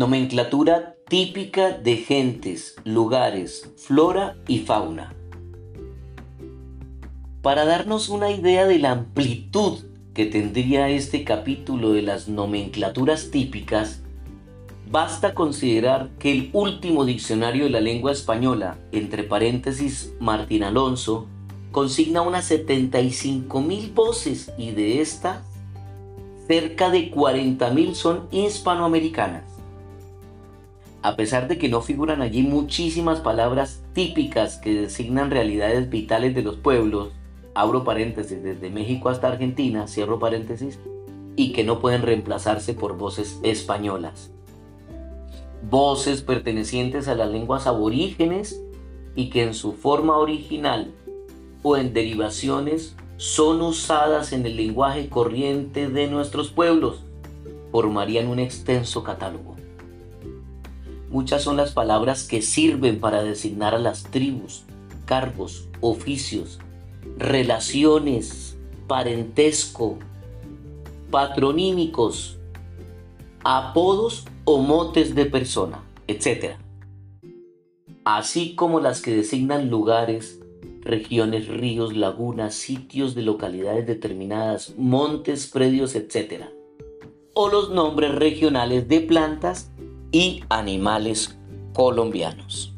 Nomenclatura típica de gentes, lugares, flora y fauna. Para darnos una idea de la amplitud que tendría este capítulo de las nomenclaturas típicas, basta considerar que el último diccionario de la lengua española, entre paréntesis Martín Alonso, consigna unas 75 mil voces y de estas, cerca de 40 mil son hispanoamericanas. A pesar de que no figuran allí muchísimas palabras típicas que designan realidades vitales de los pueblos, abro paréntesis, desde México hasta Argentina, cierro paréntesis, y que no pueden reemplazarse por voces españolas. Voces pertenecientes a las lenguas aborígenes y que en su forma original o en derivaciones son usadas en el lenguaje corriente de nuestros pueblos, formarían un extenso catálogo. Muchas son las palabras que sirven para designar a las tribus, cargos, oficios, relaciones, parentesco, patronímicos, apodos o motes de persona, etc. Así como las que designan lugares, regiones, ríos, lagunas, sitios de localidades determinadas, montes, predios, etc. O los nombres regionales de plantas y animales colombianos.